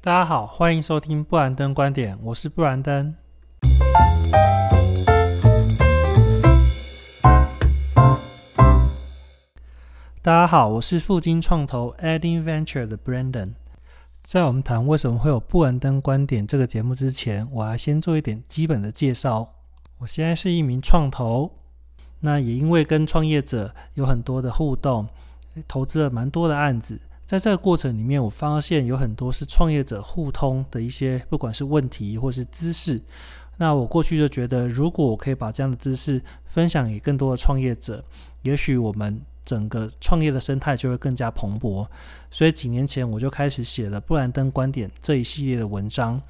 大家好，欢迎收听布兰登观点，我是布兰登。大家好，我是富金创投 Adding Venture 的 Brandon。在我们谈为什么会有布兰登观点这个节目之前，我要先做一点基本的介绍。我现在是一名创投，那也因为跟创业者有很多的互动，投资了蛮多的案子。在这个过程里面，我发现有很多是创业者互通的一些，不管是问题或是知识。那我过去就觉得，如果我可以把这样的知识分享给更多的创业者，也许我们。整个创业的生态就会更加蓬勃，所以几年前我就开始写了布兰登观点这一系列的文章，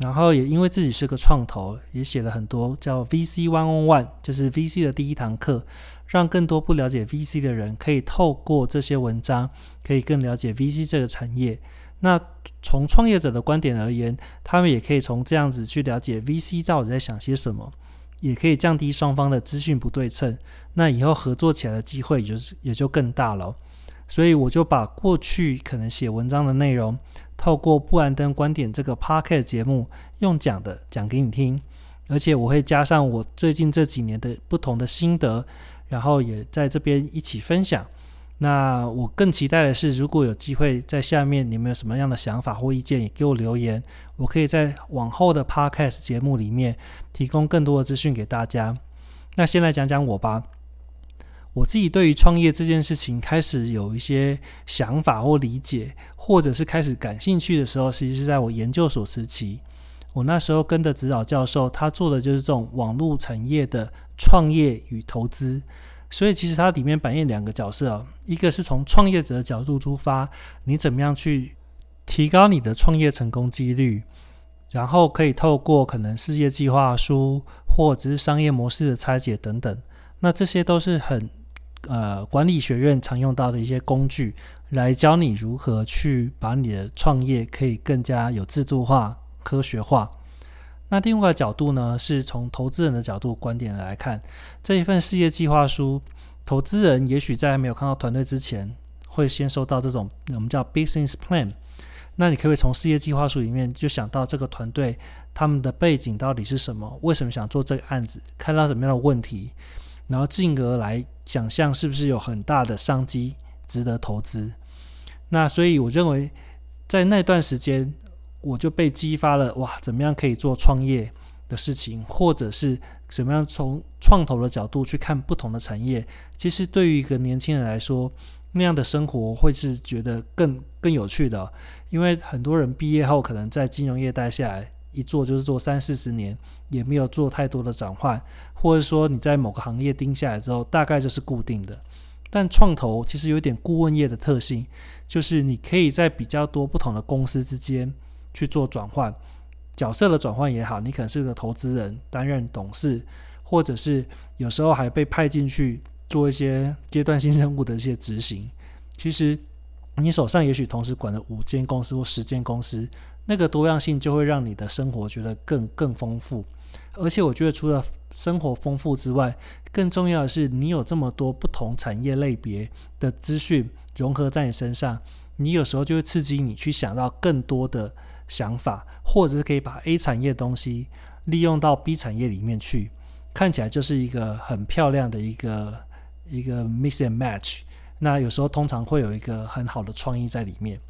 然后也因为自己是个创投，也写了很多叫 VC One on One，就是 VC 的第一堂课，让更多不了解 VC 的人可以透过这些文章，可以更了解 VC 这个产业。那从创业者的观点而言，他们也可以从这样子去了解 VC 到底在想些什么。也可以降低双方的资讯不对称，那以后合作起来的机会也就是也就更大了。所以我就把过去可能写文章的内容，透过布兰登观点这个 p o c k e t 节目用讲的讲给你听，而且我会加上我最近这几年的不同的心得，然后也在这边一起分享。那我更期待的是，如果有机会在下面，你们有什么样的想法或意见，也给我留言，我可以在往后的 podcast 节目里面提供更多的资讯给大家。那先来讲讲我吧，我自己对于创业这件事情开始有一些想法或理解，或者是开始感兴趣的时候，其实是在我研究所时期。我那时候跟的指导教授，他做的就是这种网络产业的创业与投资。所以其实它里面扮演两个角色哦，一个是从创业者的角度出发，你怎么样去提高你的创业成功几率，然后可以透过可能事业计划书或者是商业模式的拆解等等，那这些都是很呃管理学院常用到的一些工具，来教你如何去把你的创业可以更加有制度化、科学化。那另外一个角度呢，是从投资人的角度观点来看这一份事业计划书。投资人也许在没有看到团队之前，会先收到这种我们叫 business plan。那你可以从事业计划书里面就想到这个团队他们的背景到底是什么，为什么想做这个案子，看到什么样的问题，然后进而来想象是不是有很大的商机值得投资。那所以我认为在那段时间。我就被激发了哇！怎么样可以做创业的事情，或者是怎么样从创投的角度去看不同的产业？其实对于一个年轻人来说，那样的生活会是觉得更更有趣的。因为很多人毕业后可能在金融业待下来，一做就是做三四十年，也没有做太多的转换，或者说你在某个行业盯下来之后，大概就是固定的。但创投其实有点顾问业的特性，就是你可以在比较多不同的公司之间。去做转换角色的转换也好，你可能是个投资人担任董事，或者是有时候还被派进去做一些阶段性任务的一些执行。其实你手上也许同时管了五间公司或十间公司，那个多样性就会让你的生活觉得更更丰富。而且我觉得除了生活丰富之外，更重要的是你有这么多不同产业类别的资讯融合在你身上，你有时候就会刺激你去想到更多的。想法，或者是可以把 A 产业的东西利用到 B 产业里面去，看起来就是一个很漂亮的一个一个 mix and match。那有时候通常会有一个很好的创意在里面。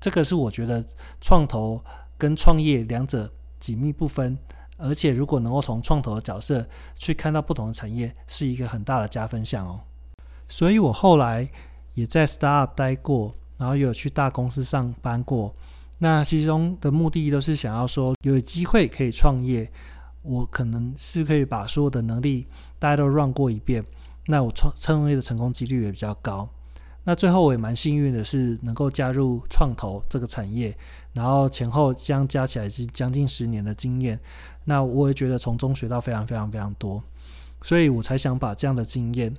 这个是我觉得创投跟创业两者紧密不分，而且如果能够从创投的角色去看到不同的产业，是一个很大的加分项哦。所以我后来也在 startup 待过，然后有去大公司上班过。那其中的目的都是想要说，有机会可以创业，我可能是可以把所有的能力大家都 run 过一遍，那我创创业的成功几率也比较高。那最后我也蛮幸运的是能够加入创投这个产业，然后前后将加起来是将近十年的经验，那我也觉得从中学到非常非常非常多，所以我才想把这样的经验。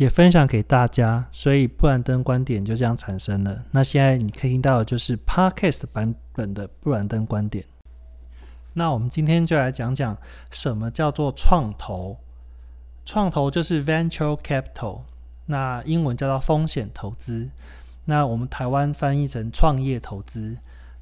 也分享给大家，所以布兰登观点就这样产生了。那现在你可以听到的就是 Podcast 版本的布兰登观点。那我们今天就来讲讲什么叫做创投。创投就是 Venture Capital，那英文叫做风险投资。那我们台湾翻译成创业投资。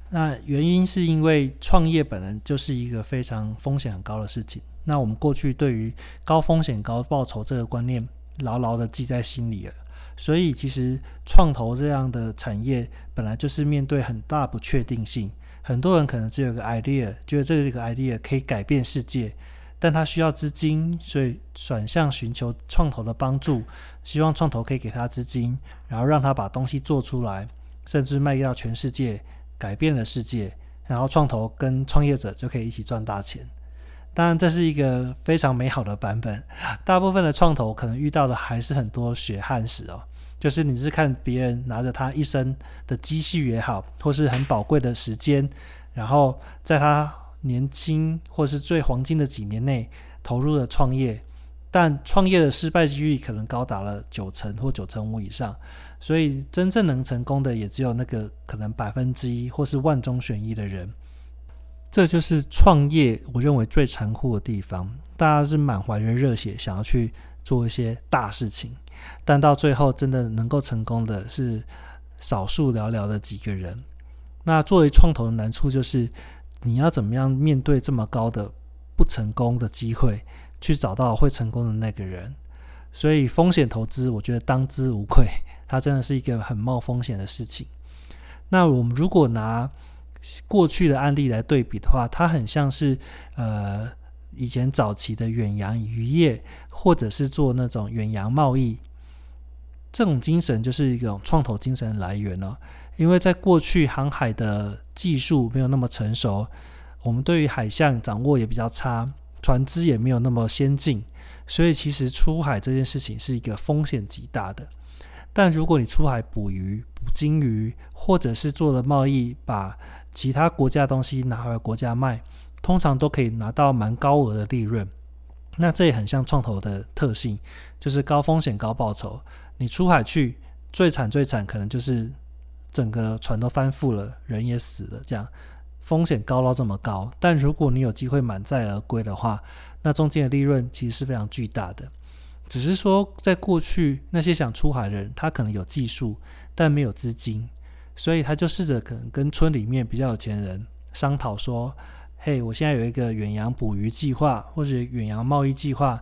那原因是因为创业本来就是一个非常风险很高的事情。那我们过去对于高风险高报酬这个观念牢牢的记在心里了。所以其实创投这样的产业本来就是面对很大不确定性。很多人可能只有个 idea，觉得这个 idea 可以改变世界，但他需要资金，所以转向寻求创投的帮助，希望创投可以给他资金，然后让他把东西做出来，甚至卖到全世界。改变了世界，然后创投跟创业者就可以一起赚大钱。当然，这是一个非常美好的版本。大部分的创投可能遇到的还是很多血汗史哦，就是你是看别人拿着他一生的积蓄也好，或是很宝贵的时间，然后在他年轻或是最黄金的几年内投入了创业，但创业的失败几率可能高达了九成或九成五以上。所以，真正能成功的也只有那个可能百分之一或是万中选一的人。这就是创业，我认为最残酷的地方。大家是满怀着热血，想要去做一些大事情，但到最后真的能够成功的是少数寥寥的几个人。那作为创投的难处就是，你要怎么样面对这么高的不成功的机会，去找到会成功的那个人。所以，风险投资，我觉得当之无愧。它真的是一个很冒风险的事情。那我们如果拿过去的案例来对比的话，它很像是呃以前早期的远洋渔业，或者是做那种远洋贸易，这种精神就是一种创投精神的来源了。因为在过去航海的技术没有那么成熟，我们对于海象掌握也比较差，船只也没有那么先进，所以其实出海这件事情是一个风险极大的。但如果你出海捕鱼、捕鲸鱼，或者是做了贸易，把其他国家东西拿回国家卖，通常都可以拿到蛮高额的利润。那这也很像创投的特性，就是高风险高报酬。你出海去，最惨最惨可能就是整个船都翻覆了，人也死了，这样风险高到这么高。但如果你有机会满载而归的话，那中间的利润其实是非常巨大的。只是说，在过去那些想出海的人，他可能有技术，但没有资金，所以他就试着可能跟村里面比较有钱人商讨说：“嘿，我现在有一个远洋捕鱼计划，或者远洋贸易计划，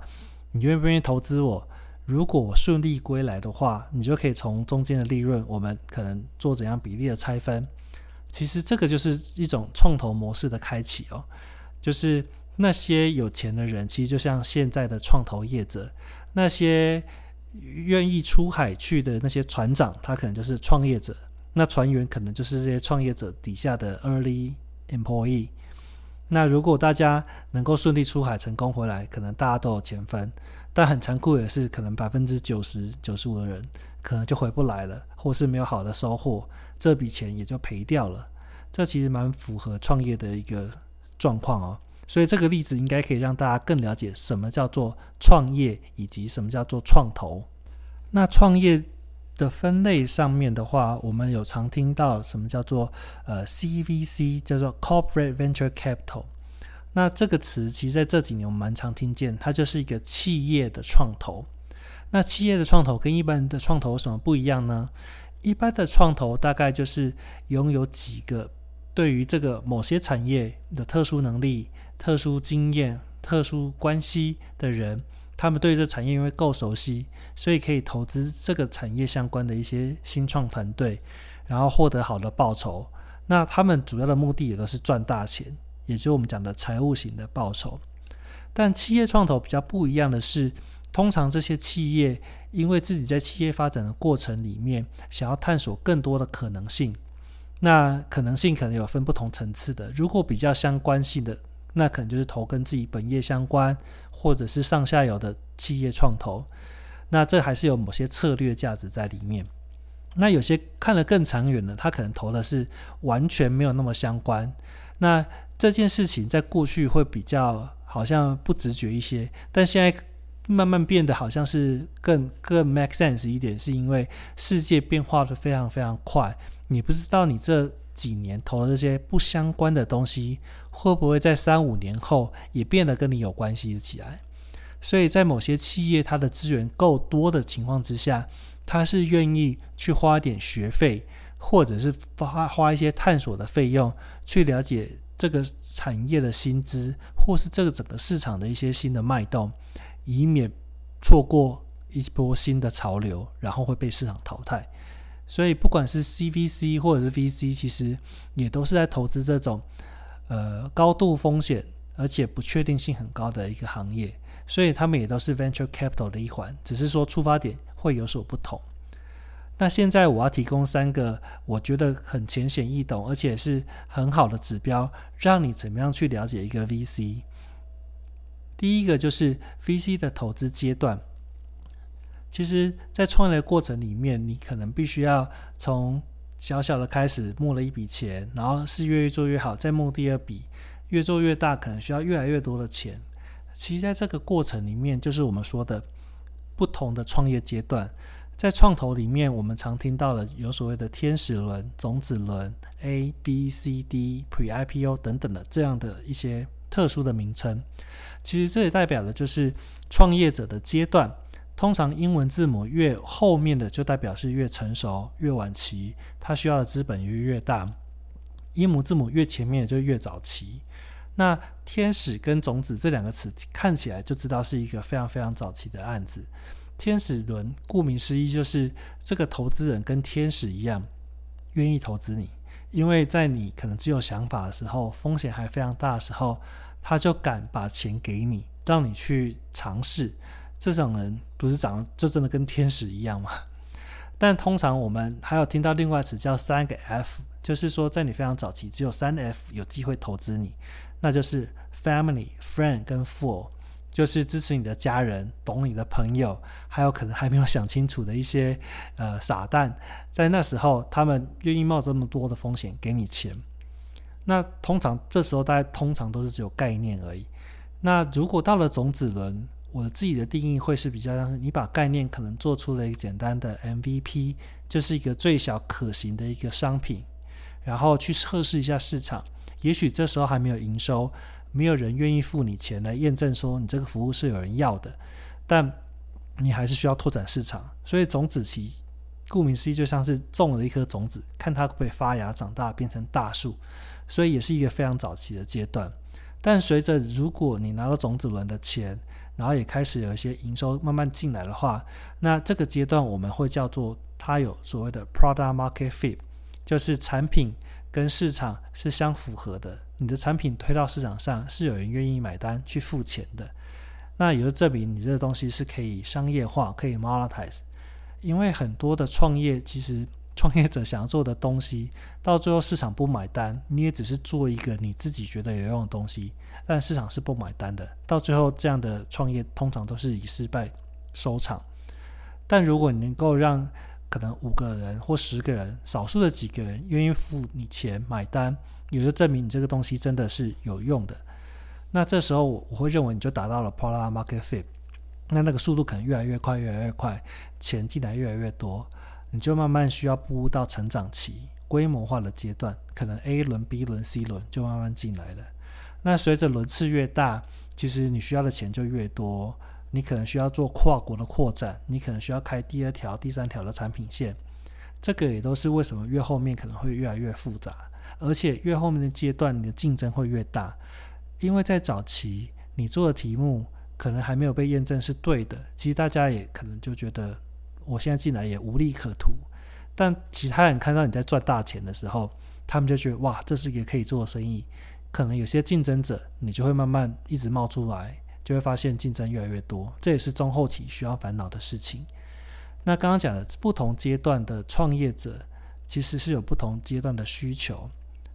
你愿不愿意投资我？如果顺利归来的话，你就可以从中间的利润，我们可能做怎样比例的拆分。其实这个就是一种创投模式的开启哦，就是那些有钱的人，其实就像现在的创投业者。”那些愿意出海去的那些船长，他可能就是创业者；那船员可能就是这些创业者底下的 early employee。那如果大家能够顺利出海成功回来，可能大家都有钱分。但很残酷的是，可能百分之九十九十五的人可能就回不来了，或是没有好的收获，这笔钱也就赔掉了。这其实蛮符合创业的一个状况哦。所以这个例子应该可以让大家更了解什么叫做创业，以及什么叫做创投。那创业的分类上面的话，我们有常听到什么叫做呃 CVC，叫做 Corporate Venture Capital。那这个词其实在这几年我们蛮常听见，它就是一个企业的创投。那企业的创投跟一般的创投有什么不一样呢？一般的创投大概就是拥有几个对于这个某些产业的特殊能力。特殊经验、特殊关系的人，他们对这产业因为够熟悉，所以可以投资这个产业相关的一些新创团队，然后获得好的报酬。那他们主要的目的也都是赚大钱，也就是我们讲的财务型的报酬。但企业创投比较不一样的是，通常这些企业因为自己在企业发展的过程里面，想要探索更多的可能性。那可能性可能有分不同层次的，如果比较相关性的。那可能就是投跟自己本业相关，或者是上下游的企业创投，那这还是有某些策略价值在里面。那有些看得更长远的，他可能投的是完全没有那么相关。那这件事情在过去会比较好像不直觉一些，但现在慢慢变得好像是更更 make sense 一点，是因为世界变化的非常非常快，你不知道你这。几年投的这些不相关的东西，会不会在三五年后也变得跟你有关系起来？所以在某些企业，它的资源够多的情况之下，它是愿意去花点学费，或者是花花一些探索的费用去了解这个产业的薪资，或是这个整个市场的一些新的脉动，以免错过一波新的潮流，然后会被市场淘汰。所以，不管是 CVC 或者是 VC，其实也都是在投资这种呃高度风险而且不确定性很高的一个行业。所以，他们也都是 Venture Capital 的一环，只是说出发点会有所不同。那现在我要提供三个我觉得很浅显易懂，而且是很好的指标，让你怎么样去了解一个 VC。第一个就是 VC 的投资阶段。其实，在创业的过程里面，你可能必须要从小小的开始募了一笔钱，然后是越做越好，再募第二笔，越做越大，可能需要越来越多的钱。其实，在这个过程里面，就是我们说的不同的创业阶段。在创投里面，我们常听到的有所谓的天使轮、种子轮、A、B、C、D、Pre-IPO 等等的这样的一些特殊的名称。其实这也代表的就是创业者的阶段。通常英文字母越后面的就代表是越成熟、越晚期，它需要的资本就越大；英母字母越前面就越早期。那天使跟种子这两个词看起来就知道是一个非常非常早期的案子。天使轮顾名思义就是这个投资人跟天使一样，愿意投资你，因为在你可能只有想法的时候，风险还非常大的时候，他就敢把钱给你，让你去尝试。这种人不是长得就真的跟天使一样吗？但通常我们还有听到另外词叫三个 F，就是说在你非常早期，只有三 F 有机会投资你，那就是 Family、Friend 跟 For，就是支持你的家人、懂你的朋友，还有可能还没有想清楚的一些呃傻蛋，在那时候他们愿意冒这么多的风险给你钱。那通常这时候大家通常都是只有概念而已。那如果到了种子轮，我自己的定义会是比较像是你把概念可能做出了一个简单的 MVP，就是一个最小可行的一个商品，然后去测试一下市场。也许这时候还没有营收，没有人愿意付你钱来验证说你这个服务是有人要的，但你还是需要拓展市场。所以种子期，顾名思义就像是种了一颗种子，看它会发芽长大变成大树，所以也是一个非常早期的阶段。但随着如果你拿到种子轮的钱，然后也开始有一些营收慢慢进来的话，那这个阶段我们会叫做它有所谓的 product market fit，就是产品跟市场是相符合的。你的产品推到市场上是有人愿意买单去付钱的，那也就证明你这个东西是可以商业化、可以 monetize。因为很多的创业其实创业者想要做的东西，到最后市场不买单，你也只是做一个你自己觉得有用的东西。但市场是不买单的，到最后这样的创业通常都是以失败收场。但如果你能够让可能五个人或十个人，少数的几个人愿意付你钱买单，也就证明你这个东西真的是有用的。那这时候我会认为你就达到了 product market fit，那那个速度可能越来越快，越来越快，钱进来越来越多，你就慢慢需要步入到成长期、规模化的阶段，可能 A 轮、B 轮、C 轮就慢慢进来了。那随着轮次越大，其实你需要的钱就越多。你可能需要做跨国的扩展，你可能需要开第二条、第三条的产品线。这个也都是为什么越后面可能会越来越复杂，而且越后面的阶段你的竞争会越大。因为在早期你做的题目可能还没有被验证是对的，其实大家也可能就觉得我现在进来也无利可图。但其他人看到你在赚大钱的时候，他们就觉得哇，这是一个可以做的生意。可能有些竞争者，你就会慢慢一直冒出来，就会发现竞争越来越多，这也是中后期需要烦恼的事情。那刚刚讲的不同阶段的创业者，其实是有不同阶段的需求，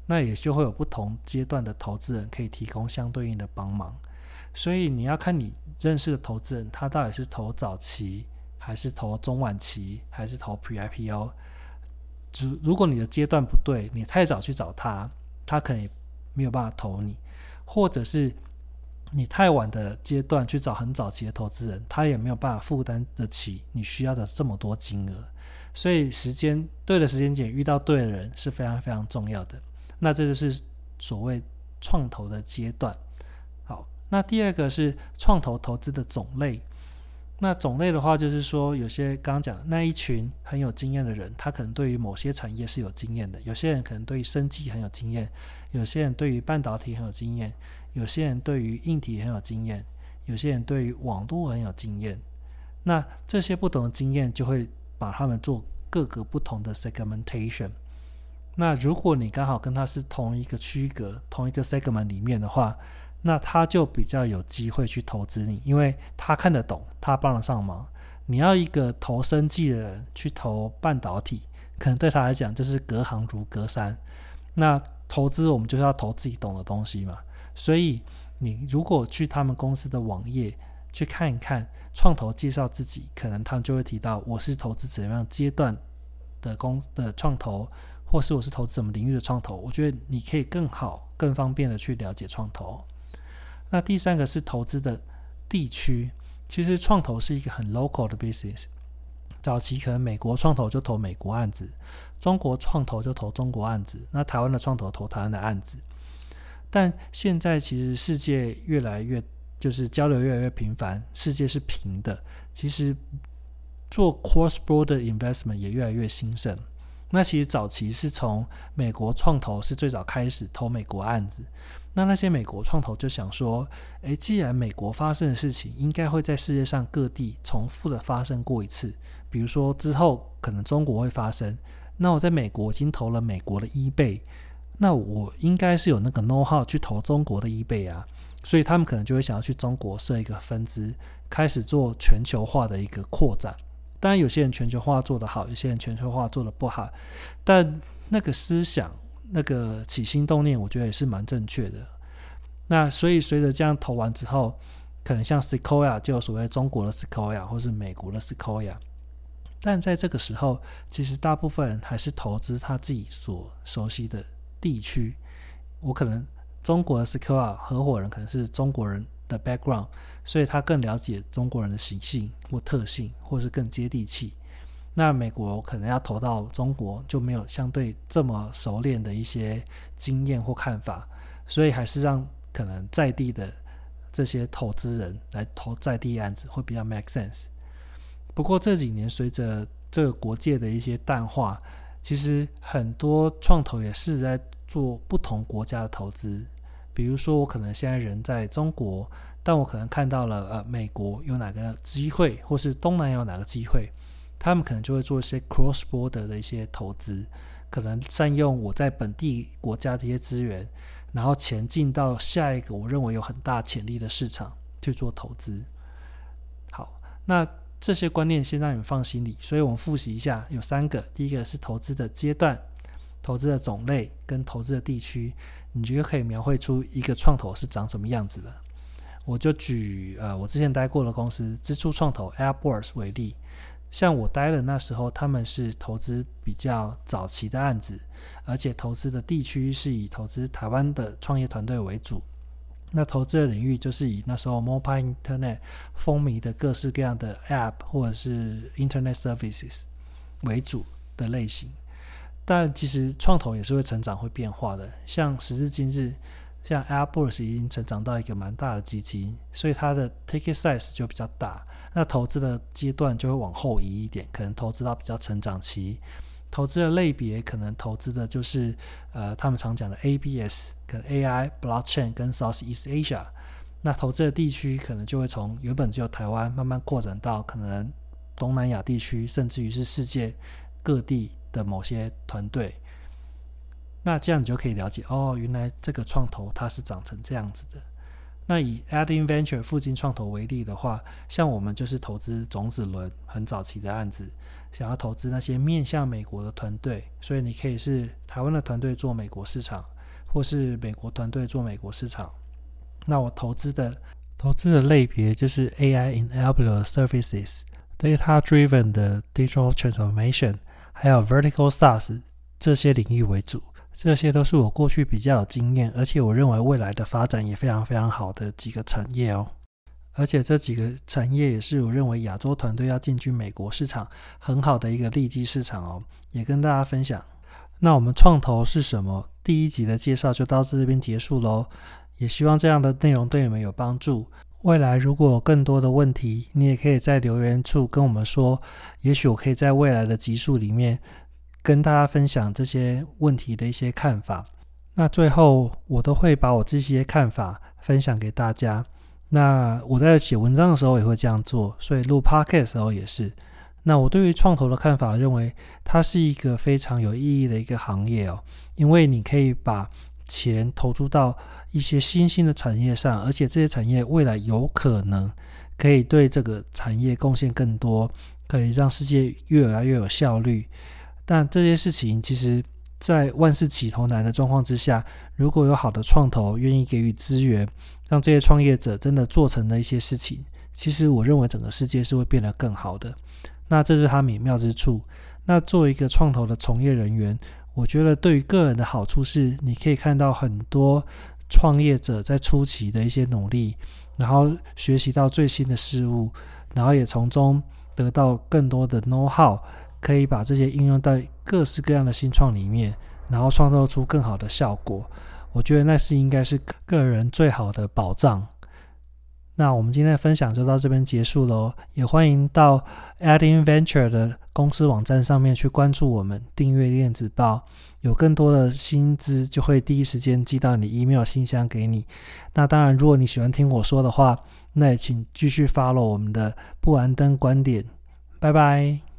那也就会有不同阶段的投资人可以提供相对应的帮忙。所以你要看你认识的投资人，他到底是投早期，还是投中晚期，还是投 Pre-IPO。如如果你的阶段不对，你太早去找他，他可能也。没有办法投你，或者是你太晚的阶段去找很早期的投资人，他也没有办法负担得起你需要的这么多金额。所以时间对的时间点遇到对的人是非常非常重要的。那这就是所谓创投的阶段。好，那第二个是创投投资的种类。那种类的话，就是说有些刚刚讲的那一群很有经验的人，他可能对于某些产业是有经验的；有些人可能对于生技很有经验；有些人对于半导体很有经验；有些人对于硬体很有经验；有些人对于网络很有经验。那这些不同的经验就会把他们做各个不同的 segmentation。那如果你刚好跟他是同一个区隔、同一个 segment 里面的话，那他就比较有机会去投资你，因为他看得懂，他帮得上忙。你要一个投生技的人去投半导体，可能对他来讲就是隔行如隔山。那投资我们就是要投自己懂的东西嘛。所以你如果去他们公司的网页去看一看，创投介绍自己，可能他们就会提到我是投资怎样阶段的公的创投，或是我是投资什么领域的创投。我觉得你可以更好、更方便的去了解创投。那第三个是投资的地区，其实创投是一个很 local 的 business。早期可能美国创投就投美国案子，中国创投就投中国案子，那台湾的创投投台湾的案子。但现在其实世界越来越就是交流越来越频繁，世界是平的，其实做 cross border investment 也越来越兴盛。那其实早期是从美国创投是最早开始投美国案子。那那些美国创投就想说，诶，既然美国发生的事情应该会在世界上各地重复的发生过一次，比如说之后可能中国会发生，那我在美国已经投了美国的一倍，那我应该是有那个 know how 去投中国的一倍啊，所以他们可能就会想要去中国设一个分支，开始做全球化的一个扩展。当然，有些人全球化做得好，有些人全球化做得不好，但那个思想。那个起心动念，我觉得也是蛮正确的。那所以随着这样投完之后，可能像 Sequoia 就所谓中国的 Sequoia 或是美国的 Sequoia，但在这个时候，其实大部分人还是投资他自己所熟悉的地区。我可能中国的 Sequoia 合伙人可能是中国人的 background，所以他更了解中国人的习性或特性，或是更接地气。那美国可能要投到中国，就没有相对这么熟练的一些经验或看法，所以还是让可能在地的这些投资人来投在地案子会比较 make sense。不过这几年随着这个国界的一些淡化，其实很多创投也是在做不同国家的投资。比如说我可能现在人在中国，但我可能看到了呃美国有哪个机会，或是东南亚哪个机会。他们可能就会做一些 cross border 的一些投资，可能善用我在本地国家的一些资源，然后前进到下一个我认为有很大潜力的市场去做投资。好，那这些观念先让你们放心里，所以我们复习一下，有三个，第一个是投资的阶段、投资的种类跟投资的地区，你觉得可以描绘出一个创投是长什么样子的？我就举呃我之前待过的公司支出创投 Airboards 为例。像我待的那时候，他们是投资比较早期的案子，而且投资的地区是以投资台湾的创业团队为主。那投资的领域就是以那时候 mobile internet 风靡的各式各样的 app 或者是 internet services 为主的类型。但其实创投也是会成长、会变化的。像时至今日。像 Airbus 已经成长到一个蛮大的基金，所以它的 ticket size 就比较大。那投资的阶段就会往后移一点，可能投资到比较成长期。投资的类别可能投资的就是呃，他们常讲的 ABS，可能 AI、Blockchain 跟 Southeast Asia。那投资的地区可能就会从原本只有台湾慢慢扩展到可能东南亚地区，甚至于是世界各地的某些团队。那这样你就可以了解哦，原来这个创投它是长成这样子的。那以 Adding Venture 附近创投为例的话，像我们就是投资种子轮很早期的案子，想要投资那些面向美国的团队，所以你可以是台湾的团队做美国市场，或是美国团队做美国市场。那我投资的投资的类别就是 AI Enabled Services、Data Driven 的 Digital Transformation，还有 Vertical SaaS 这些领域为主。这些都是我过去比较有经验，而且我认为未来的发展也非常非常好的几个产业哦。而且这几个产业也是我认为亚洲团队要进军美国市场很好的一个利基市场哦。也跟大家分享。那我们创投是什么？第一集的介绍就到这边结束喽。也希望这样的内容对你们有帮助。未来如果有更多的问题，你也可以在留言处跟我们说，也许我可以在未来的集数里面跟大家分享这些问题的一些看法。那最后，我都会把我这些看法分享给大家。那我在写文章的时候也会这样做，所以录 podcast 的时候也是。那我对于创投的看法，认为它是一个非常有意义的一个行业哦，因为你可以把钱投注到一些新兴的产业上，而且这些产业未来有可能可以对这个产业贡献更多，可以让世界越来越有效率。但这些事情其实，在万事起头难的状况之下，如果有好的创投愿意给予资源，让这些创业者真的做成了一些事情，其实我认为整个世界是会变得更好的。那这是它美妙之处。那作为一个创投的从业人员，我觉得对于个人的好处是，你可以看到很多创业者在初期的一些努力，然后学习到最新的事物，然后也从中得到更多的 know how，可以把这些应用到各式各样的新创里面，然后创造出更好的效果。我觉得那是应该是个人最好的保障。那我们今天的分享就到这边结束喽，也欢迎到 Adding Venture 的公司网站上面去关注我们，订阅电子报，有更多的薪资就会第一时间寄到你 email 信箱给你。那当然，如果你喜欢听我说的话，那也请继续 follow 我们的布兰登观点，拜拜。